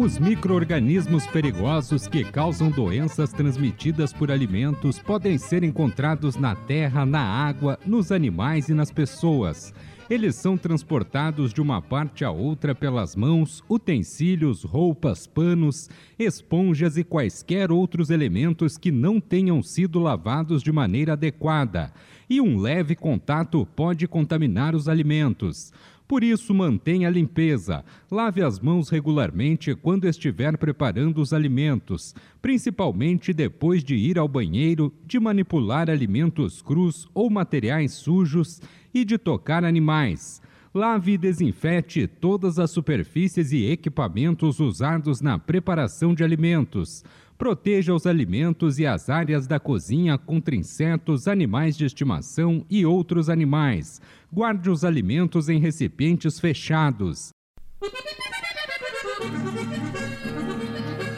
Os micro-organismos perigosos que causam doenças transmitidas por alimentos podem ser encontrados na terra, na água, nos animais e nas pessoas. Eles são transportados de uma parte a outra pelas mãos, utensílios, roupas, panos, esponjas e quaisquer outros elementos que não tenham sido lavados de maneira adequada. E um leve contato pode contaminar os alimentos. Por isso, mantenha a limpeza. Lave as mãos regularmente quando estiver preparando os alimentos, principalmente depois de ir ao banheiro, de manipular alimentos crus ou materiais sujos e de tocar animais. Lave e desinfete todas as superfícies e equipamentos usados na preparação de alimentos. Proteja os alimentos e as áreas da cozinha contra insetos, animais de estimação e outros animais. Guarde os alimentos em recipientes fechados.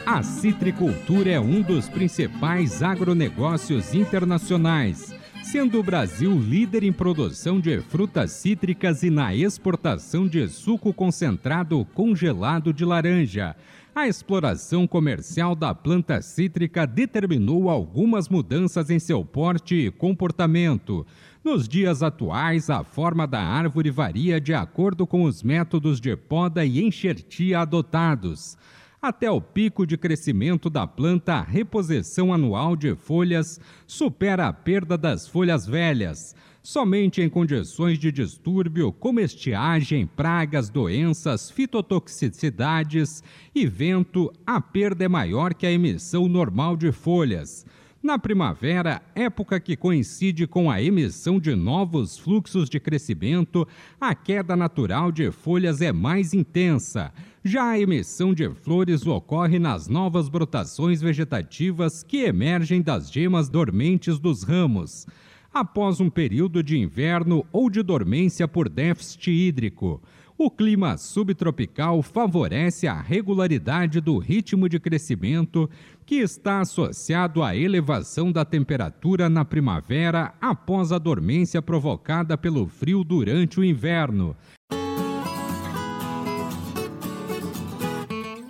A citricultura é um dos principais agronegócios internacionais sendo o Brasil líder em produção de frutas cítricas e na exportação de suco concentrado congelado de laranja. A exploração comercial da planta cítrica determinou algumas mudanças em seu porte e comportamento. Nos dias atuais, a forma da árvore varia de acordo com os métodos de poda e enxertia adotados. Até o pico de crescimento da planta, a reposição anual de folhas supera a perda das folhas velhas. Somente em condições de distúrbio, como estiagem, pragas, doenças, fitotoxicidades e vento, a perda é maior que a emissão normal de folhas. Na primavera, época que coincide com a emissão de novos fluxos de crescimento, a queda natural de folhas é mais intensa. Já a emissão de flores ocorre nas novas brotações vegetativas que emergem das gemas dormentes dos ramos. Após um período de inverno ou de dormência por déficit hídrico, o clima subtropical favorece a regularidade do ritmo de crescimento, que está associado à elevação da temperatura na primavera após a dormência provocada pelo frio durante o inverno.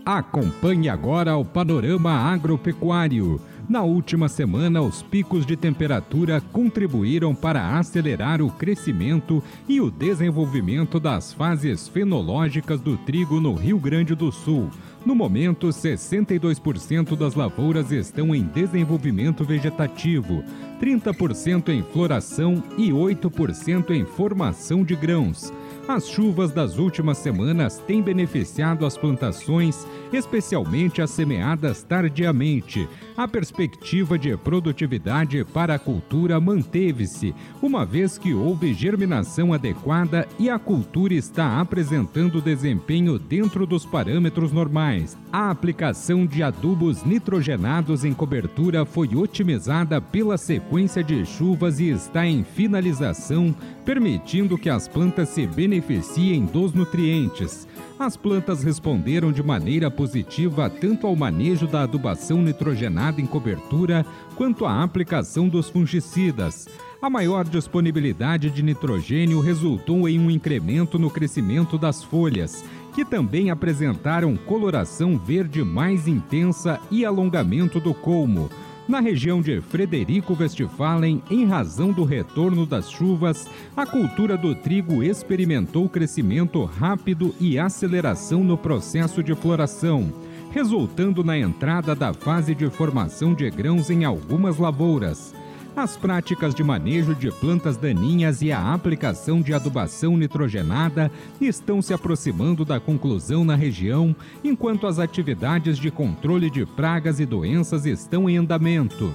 Acompanhe agora o panorama agropecuário. Na última semana, os picos de temperatura contribuíram para acelerar o crescimento e o desenvolvimento das fases fenológicas do trigo no Rio Grande do Sul. No momento, 62% das lavouras estão em desenvolvimento vegetativo, 30% em floração e 8% em formação de grãos. As chuvas das últimas semanas têm beneficiado as plantações, especialmente as semeadas tardiamente. A perspectiva de produtividade para a cultura manteve-se, uma vez que houve germinação adequada e a cultura está apresentando desempenho dentro dos parâmetros normais. A aplicação de adubos nitrogenados em cobertura foi otimizada pela sequência de chuvas e está em finalização, permitindo que as plantas se beneficiem dos nutrientes. As plantas responderam de maneira positiva tanto ao manejo da adubação nitrogenada em cobertura quanto à aplicação dos fungicidas. A maior disponibilidade de nitrogênio resultou em um incremento no crescimento das folhas, que também apresentaram coloração verde mais intensa e alongamento do colmo. Na região de Frederico Westphalen, em razão do retorno das chuvas, a cultura do trigo experimentou crescimento rápido e aceleração no processo de floração, resultando na entrada da fase de formação de grãos em algumas lavouras. As práticas de manejo de plantas daninhas e a aplicação de adubação nitrogenada estão se aproximando da conclusão na região, enquanto as atividades de controle de pragas e doenças estão em andamento.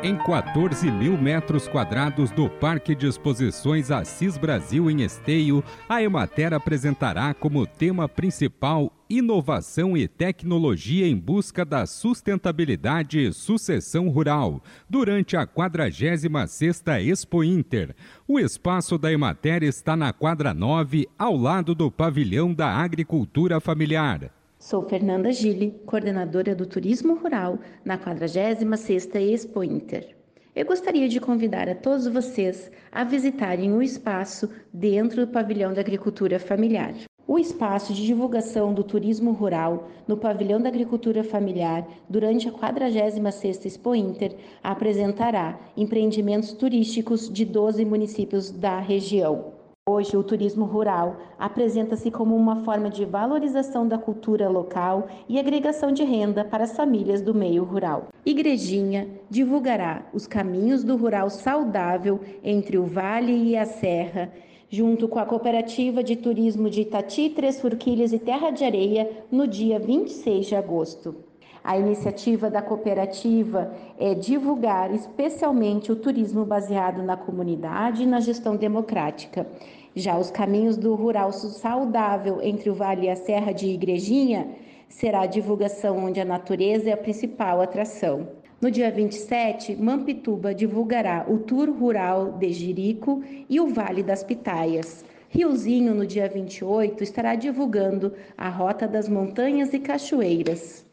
Em 14 mil metros quadrados do Parque de Exposições Assis Brasil em Esteio, a Emater apresentará como tema principal inovação e tecnologia em busca da sustentabilidade e sucessão rural, durante a 46ª Expo Inter. O espaço da Emater está na quadra 9, ao lado do pavilhão da agricultura familiar. Sou Fernanda Gili, coordenadora do Turismo Rural na 46ª Expo Inter. Eu gostaria de convidar a todos vocês a visitarem o espaço dentro do pavilhão da agricultura familiar. O espaço de divulgação do turismo rural no pavilhão da agricultura familiar durante a 46ª Expo Inter apresentará empreendimentos turísticos de 12 municípios da região. Hoje, o turismo rural apresenta-se como uma forma de valorização da cultura local e agregação de renda para as famílias do meio rural. Igrejinha divulgará os caminhos do rural saudável entre o vale e a serra, junto com a Cooperativa de Turismo de Itati, Três Forquilhas e Terra de Areia, no dia 26 de agosto. A iniciativa da cooperativa é divulgar especialmente o turismo baseado na comunidade e na gestão democrática. Já os caminhos do rural saudável entre o Vale e a Serra de Igrejinha será a divulgação onde a natureza é a principal atração. No dia 27, Mampituba divulgará o Tour Rural de Jirico e o Vale das Pitaias. Riozinho, no dia 28, estará divulgando a Rota das Montanhas e Cachoeiras.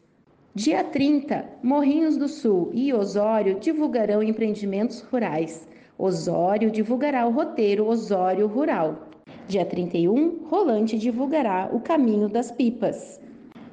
Dia 30, Morrinhos do Sul e Osório divulgarão empreendimentos rurais. Osório divulgará o roteiro Osório Rural. Dia 31, Rolante divulgará o Caminho das Pipas.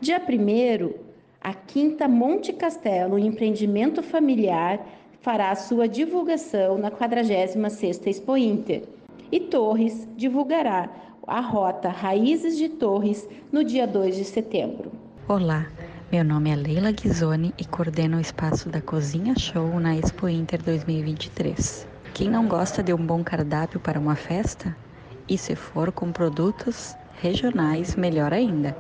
Dia 1, a Quinta Monte Castelo, empreendimento familiar, fará sua divulgação na 46ª Expo Inter. E Torres divulgará a rota Raízes de Torres no dia 2 de setembro. Olá, meu nome é Leila Ghisoni e coordeno o espaço da Cozinha Show na Expo Inter 2023. Quem não gosta de um bom cardápio para uma festa? E se for com produtos regionais, melhor ainda.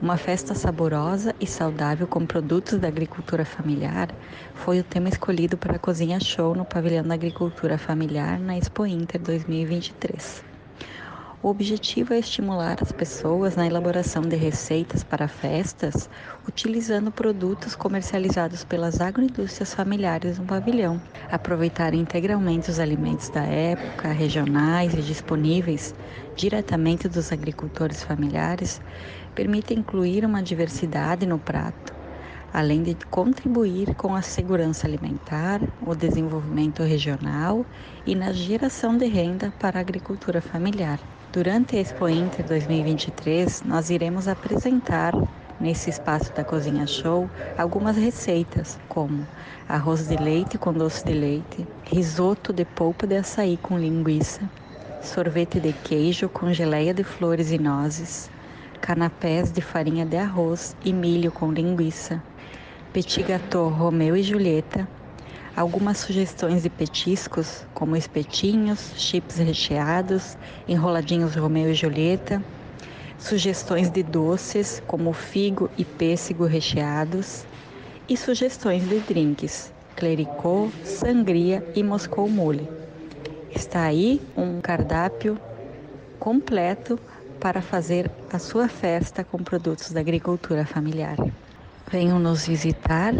Uma festa saborosa e saudável com produtos da agricultura familiar foi o tema escolhido para a Cozinha Show no Pavilhão da Agricultura Familiar na Expo Inter 2023. O objetivo é estimular as pessoas na elaboração de receitas para festas, utilizando produtos comercializados pelas agroindústrias familiares no pavilhão. Aproveitar integralmente os alimentos da época, regionais e disponíveis diretamente dos agricultores familiares, permite incluir uma diversidade no prato, além de contribuir com a segurança alimentar, o desenvolvimento regional e na geração de renda para a agricultura familiar. Durante a Expo Inter 2023, nós iremos apresentar nesse espaço da Cozinha Show algumas receitas, como arroz de leite com doce de leite, risoto de polpa de açaí com linguiça, sorvete de queijo com geleia de flores e nozes, canapés de farinha de arroz e milho com linguiça, petit gâteau Romeu e Julieta, algumas sugestões de petiscos, como espetinhos, chips recheados, enroladinhos Romeu e Julieta, sugestões de doces, como figo e pêssego recheados, e sugestões de drinks, clericot, sangria e moscou mule. Está aí um cardápio completo para fazer a sua festa com produtos da agricultura familiar. Venham nos visitar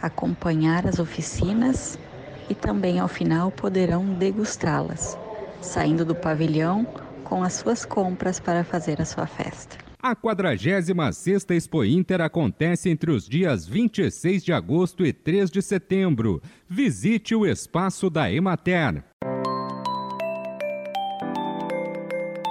acompanhar as oficinas e também ao final poderão degustá-las, saindo do pavilhão com as suas compras para fazer a sua festa. A 46ª Expo Inter acontece entre os dias 26 de agosto e 3 de setembro. Visite o espaço da Emater.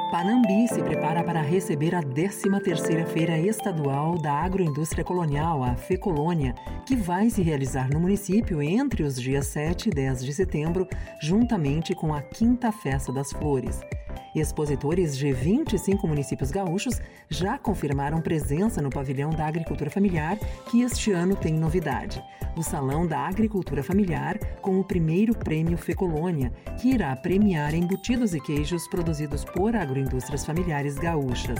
Panambi se prepara para receber a 13ª Feira Estadual da Agroindústria Colonial, a FEColônia, que vai se realizar no município entre os dias 7 e 10 de setembro, juntamente com a Quinta Festa das Flores. Expositores de 25 municípios gaúchos já confirmaram presença no pavilhão da agricultura familiar, que este ano tem novidade. O Salão da Agricultura Familiar, com o primeiro prêmio Fecolônia, que irá premiar embutidos e queijos produzidos por agroindústrias familiares gaúchas.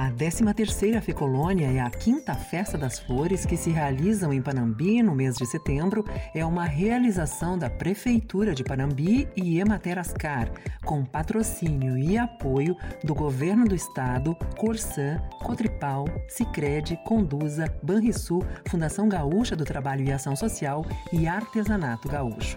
A A 13ª Fecolônia é a quinta festa das flores que se realizam em Panambi no mês de setembro. É uma realização da Prefeitura de Panambi e Emater Ascar, com patrocínio e apoio do Governo do Estado, Corsã, Cotripal, Sicredi, Conduza, Banrisul, Fundação Gaúcha do Trabalho e Ação Social e Artesanato Gaúcho.